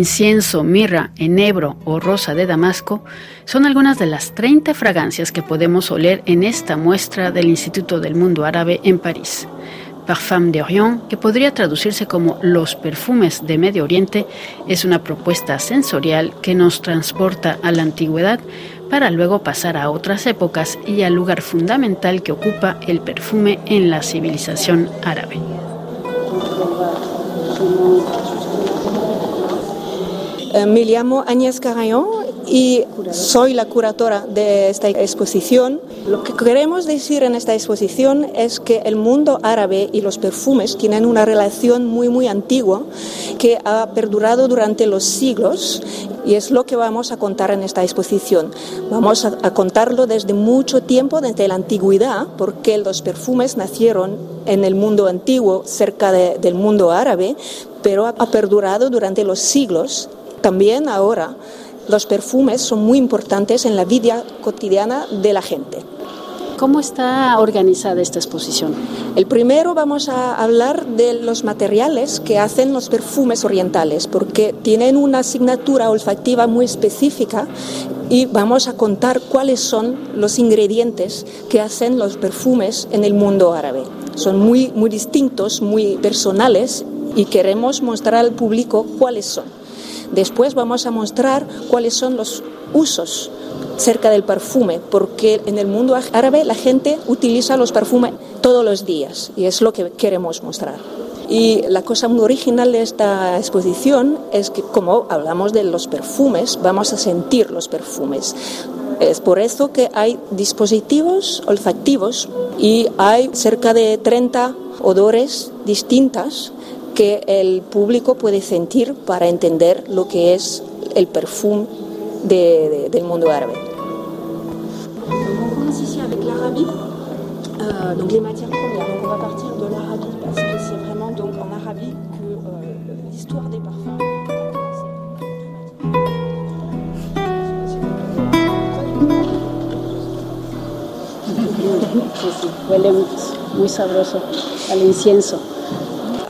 incienso, mirra, enebro o rosa de Damasco son algunas de las 30 fragancias que podemos oler en esta muestra del Instituto del Mundo Árabe en París. Parfum d'Orient, que podría traducirse como los perfumes de Medio Oriente, es una propuesta sensorial que nos transporta a la antigüedad para luego pasar a otras épocas y al lugar fundamental que ocupa el perfume en la civilización árabe. Me llamo Agnès Carayón y soy la curadora de esta exposición. Lo que queremos decir en esta exposición es que el mundo árabe y los perfumes tienen una relación muy, muy antigua que ha perdurado durante los siglos y es lo que vamos a contar en esta exposición. Vamos a, contarlo desde mucho tiempo, desde la antigüedad, porque los perfumes nacieron en el mundo antiguo, cerca del mundo árabe, pero ha perdurado durante los siglos también ahora los perfumes son muy importantes en la vida cotidiana de la gente. ¿Cómo está organizada esta exposición? El primero vamos a hablar de los materiales que hacen los perfumes orientales, porque tienen una asignatura olfactiva muy específica y vamos a contar cuáles son los ingredientes que hacen los perfumes en el mundo árabe. Son muy, muy distintos, muy personales y queremos mostrar al público cuáles son. Después vamos a mostrar cuáles son los usos cerca del perfume, porque en el mundo árabe la gente utiliza los perfumes todos los días y es lo que queremos mostrar. Y la cosa muy original de esta exposición es que como hablamos de los perfumes, vamos a sentir los perfumes. Es por eso que hay dispositivos olfactivos y hay cerca de 30 odores distintas que el público puede sentir para entender lo que es el perfume de, de, del mundo árabe. Sí, sí, huele muy sabroso al incienso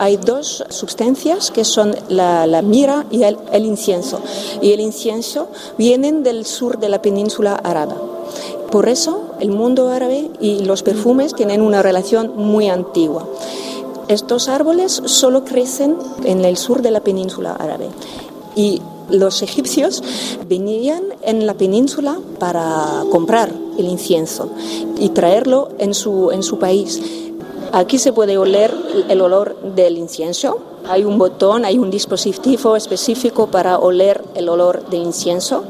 hay dos sustancias que son la, la mira y el, el, incienso. Y el incienso vienen del sur de la península árabe. Por eso el mundo árabe y los perfumes tienen una relación muy antigua. Estos árboles solo crecen en el sur de la península árabe. Y los egipcios venían en la península para comprar el incienso y traerlo en su, en su país. Aquí se puede oler el olor del incienso. Hay un botón, hay un dispositivo específico para oler el olor del incienso.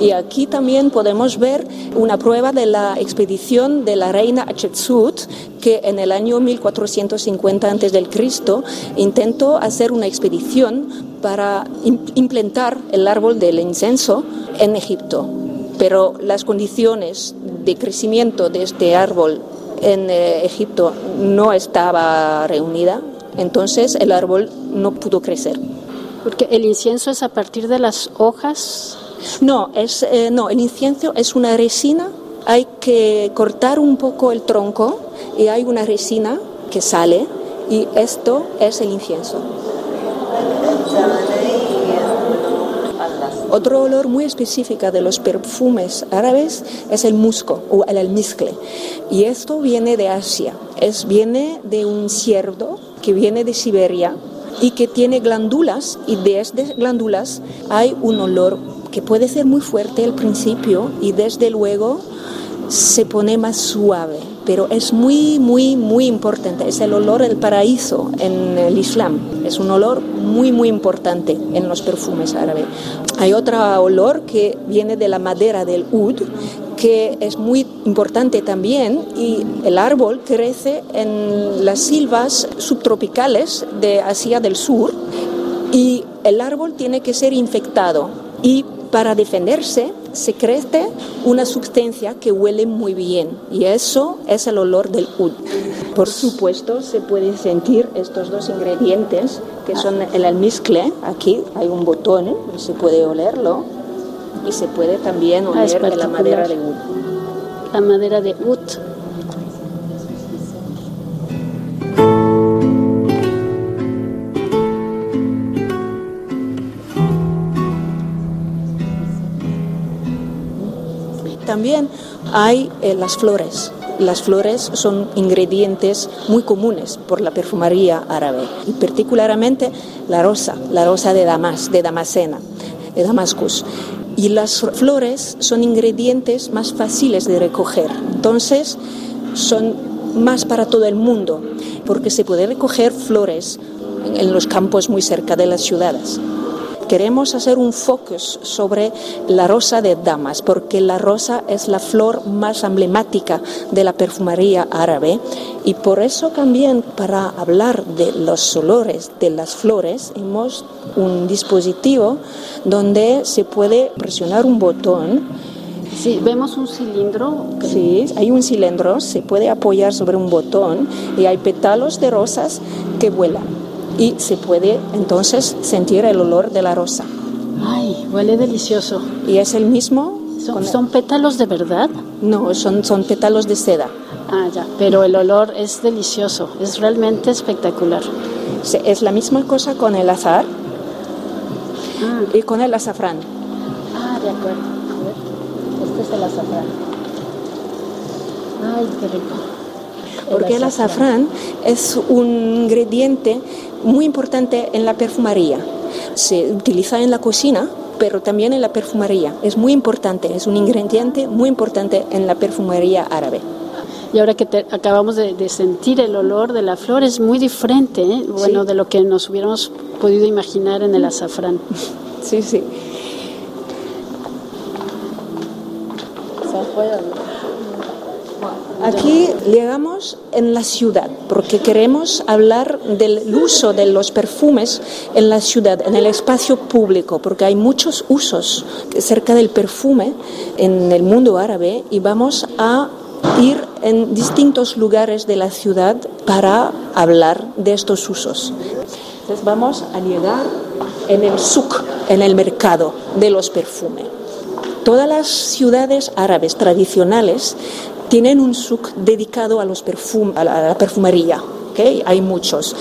Y aquí también podemos ver una prueba de la expedición de la reina Hatshepsut, que en el año 1450 a.C. intentó hacer una expedición para implantar el árbol del incienso en Egipto. Pero las condiciones de crecimiento de este árbol en eh, Egipto no estaba reunida, entonces el árbol no pudo crecer. Porque el incienso es a partir de las hojas. No, es, eh, no, el incienso es una resina. Hay que cortar un poco el tronco y hay una resina que sale y esto es el incienso. Otro olor muy específico de los perfumes árabes es el musco o el almizcle. Y esto viene de Asia. Es, viene de un ciervo que viene de Siberia y que tiene glándulas y de estas glándulas hay un olor que puede ser muy fuerte al principio y desde luego se pone más suave, pero es muy, muy, muy importante. Es el olor del paraíso en el Islam. Es un olor muy, muy importante en los perfumes árabes. Hay otro olor que viene de la madera del oud, que es muy importante también y el árbol crece en las silvas subtropicales de Asia del Sur y el árbol tiene que ser infectado y para defenderse se crece una sustancia que huele muy bien y eso es el olor del oud. Por supuesto, se pueden sentir estos dos ingredientes que son el almizcle. Aquí hay un botón, se puede olerlo y se puede también ah, oler la madera de oud. La madera de oud también hay eh, las flores. Las flores son ingredientes muy comunes por la perfumería árabe y particularmente la rosa, la rosa de Damas, de Damascena, de Damascus. Y las flores son ingredientes más fáciles de recoger, entonces son más para todo el mundo, porque se puede recoger flores en los campos muy cerca de las ciudades queremos hacer un focus sobre la rosa de damas, porque la rosa es la flor más emblemática de la perfumería árabe. Y por eso también para hablar de los olores de las flores hemos un dispositivo donde se puede presionar un botón. Sí, vemos un cilindro. Sí, hay un cilindro, se puede apoyar sobre un botón y hay pétalos de rosas que vuelan y se puede entonces sentir el olor de la rosa. Ay, huele delicioso. ¿Y es el mismo? ¿Son, pétalos de verdad? No, son, son pétalos de seda. Ah, ya, pero el olor es delicioso, es realmente espectacular. es la misma cosa con el azar ah. y con el azafrán. Ah, de acuerdo. Este es el azafrán. Ay, qué rico. Porque el azafrán es un ingrediente muy importante en la perfumería. Se utiliza en la cocina, pero también en la perfumería. Es muy importante, es un ingrediente muy importante en la perfumería árabe. Y ahora que acabamos de, sentir el olor de la flor, es muy diferente, ¿eh? bueno, de lo que nos hubiéramos podido imaginar en el azafrán. Sí, sí. Aquí llegamos en la ciudad, porque queremos hablar del uso de los perfumes en la ciudad, en el espacio público, porque hay muchos usos cerca del perfume en el mundo árabe y vamos a ir en distintos lugares de la ciudad para hablar de estos usos. Entonces vamos a llegar en el souk, en el mercado de los perfumes. Todas las ciudades árabes tradicionales tienen un souk dedicado a, los perfum a la, perfumería. ¿okay? Hay muchos.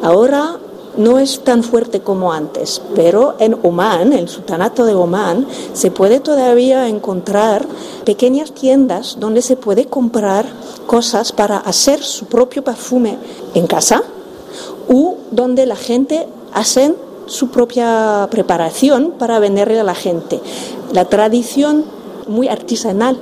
Ahora no es tan fuerte como antes, pero en Oman, el sultanato de Oman, se puede todavía encontrar pequeñas tiendas donde se puede comprar cosas para hacer su propio perfume en casa o donde la gente hace su propia preparación para venderle a la gente. La tradición muy artesanal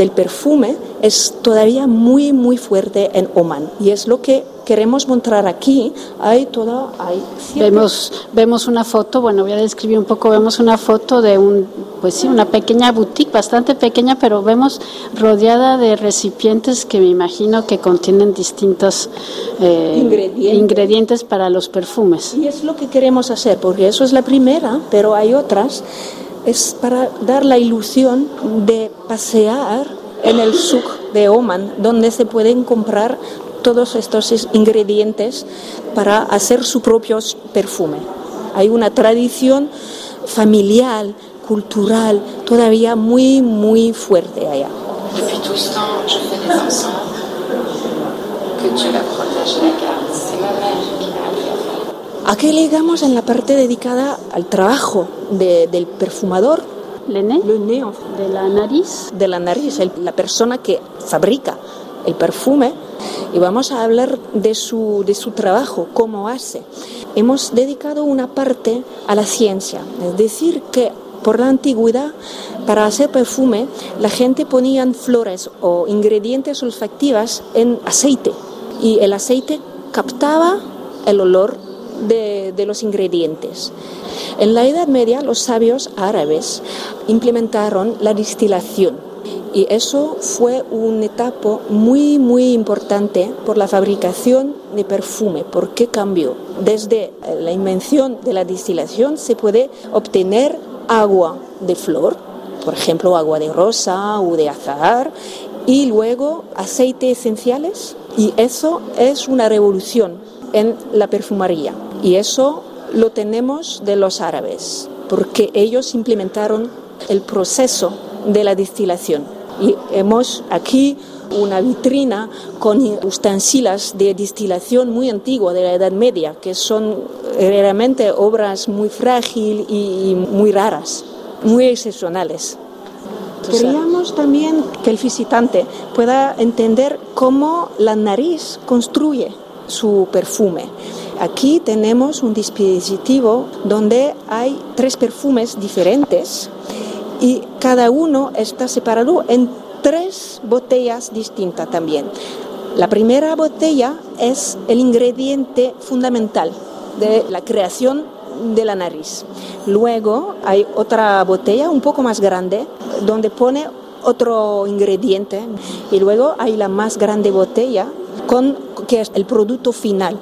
del perfume es todavía muy, muy fuerte en Oman. Y es lo que queremos mostrar aquí. Hay toda, hay vemos, vemos una foto, bueno, voy a describir un poco, vemos una foto de un, pues sí, una pequeña boutique, bastante pequeña, pero vemos rodeada de recipientes que me imagino que contienen distintos eh, ingredientes. ingredientes para los perfumes. Y es lo que queremos hacer, porque eso es la primera, pero hay otras. Es para dar la ilusión de pasear en el souk de Oman, donde se pueden comprar todos estos ingredientes para hacer su propio perfume. Hay una tradición familiar, cultural, todavía muy, muy fuerte allá. Aquí llegamos en la parte dedicada al trabajo del perfumador le de la nariz. De la nariz, la persona que fabrica el perfume. Y vamos a hablar de su, de su trabajo, cómo hace. Hemos dedicado una parte a la ciencia, es decir, que por la antigüedad, para hacer perfume, la gente ponía flores o ingredientes olfactivas en aceite y el aceite captaba el olor de, los ingredientes. En la Edad Media los sabios árabes implementaron la destilación y eso fue una etapa muy, muy importante por la fabricación de perfume. ¿Por qué cambió? Desde la invención de la destilación se puede obtener agua de flor, por ejemplo agua de rosa o de azahar, y luego aceites esenciales, y eso es una revolución en la perfumería. Y eso lo tenemos de los árabes, porque ellos implementaron el proceso de la destilación. Y hemos aquí una vitrina con utensilios de destilación muy antiguos de la Edad Media, que son realmente obras muy frágiles y muy raras, muy excepcionales. Queríamos también que el visitante pueda entender cómo la nariz construye su perfume. Aquí tenemos un dispositivo donde hay tres perfumes diferentes y cada uno está separado en tres botellas distintas también. La primera botella es el ingrediente fundamental de la creación de la nariz. Luego hay otra botella un poco más grande donde pone otro ingrediente y luego hay la más grande botella con que es el producto final.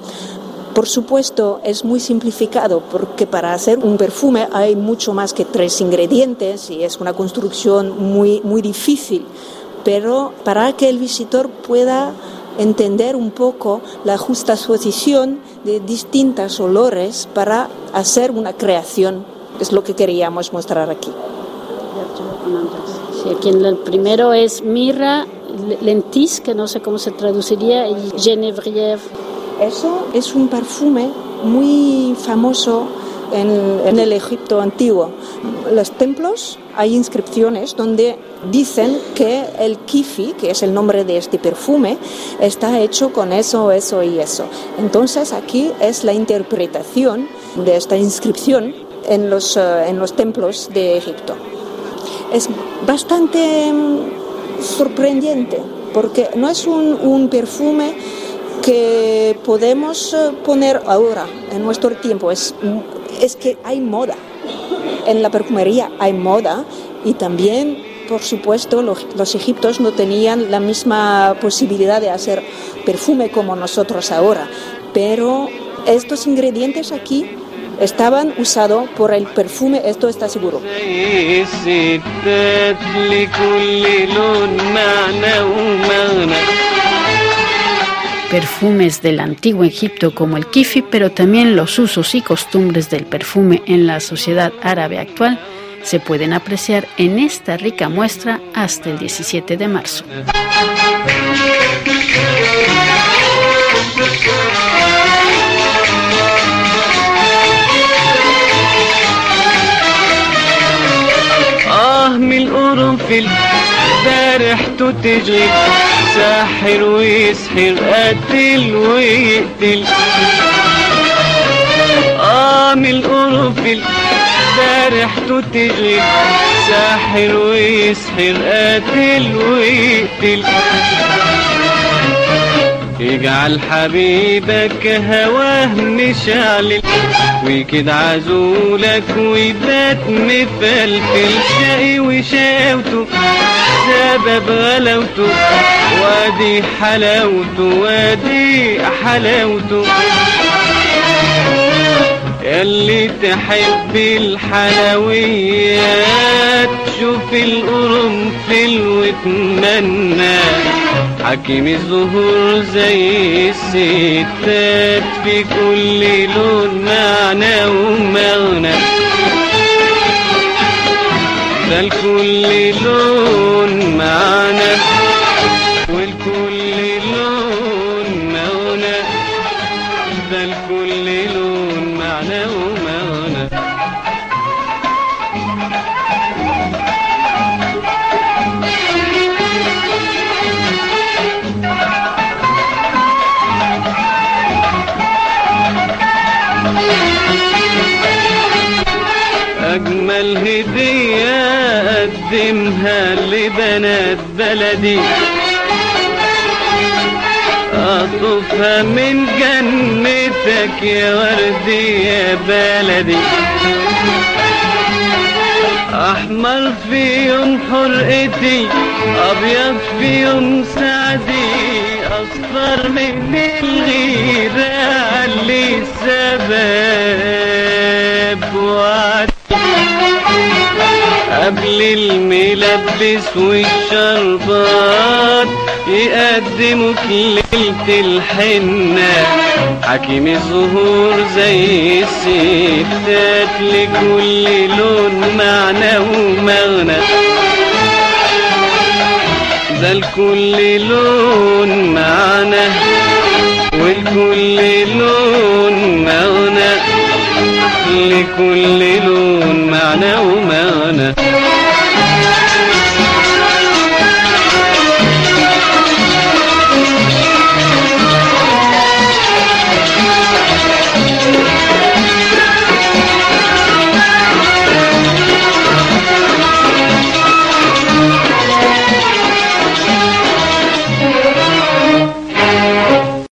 Por supuesto, es muy simplificado porque para hacer un perfume hay mucho más que tres ingredientes y es una construcción muy, muy difícil. Pero para que el visitor pueda entender un poco la justa asociación de distintos olores para hacer una creación. Es lo que queríamos mostrar aquí. Sí, aquí el primero es mirra, lentis, que no sé cómo se traduciría, y genévrière. Eso es un perfume muy famoso en, el Egipto antiguo. Los templos hay inscripciones donde dicen que el kifi, que es el nombre de este perfume, está hecho con eso, eso y eso. Entonces aquí es la interpretación de esta inscripción en los, eh, en los templos de Egipto. Es bastante mm, sorprendente porque no es un, un perfume que podemos eh, poner ahora en nuestro tiempo. Es es que hay moda. En la perfumería hay moda y también, por supuesto, los, los egiptos no tenían la misma posibilidad de hacer perfume como nosotros ahora. Pero estos ingredientes aquí estaban usados por el perfume, esto está seguro. perfumes del antiguo Egipto como el kifi, pero también los usos y costumbres del perfume en la sociedad árabe actual se pueden apreciar en esta rica muestra hasta el 17 de marzo. قافل فرحته تشغل ساحر ويسحر قتل ويقتل. آه، عامل قرفل فرحته تشغل ساحر ويسحر قتل ويقتل. اجعل حبيبك هواه مشعل ويكد عزولك ويبات مفلفل شقي وشاوته سبب غلاوته وادي حلاوته وادي حلاوته ياللي تحب الحلويات شوف القرنفل واتمنى حكيم الزهور زي الستات في كل لون معنى ومغنى. ده لكل لون أجمل هدية أقدمها لبنات بلدي. أطوفها من جنتك يا وردي يا بلدي. أحمر في يوم حرقتي أبيض في يوم سعدي أصفر من الغيرة علي السباب الملبس والشربات يقدموك ليلة الحنة. حكيم الزهور زي الستات لكل لون معنى ومغنى. ده لكل لون معنى ولكل لون مغنى. لكل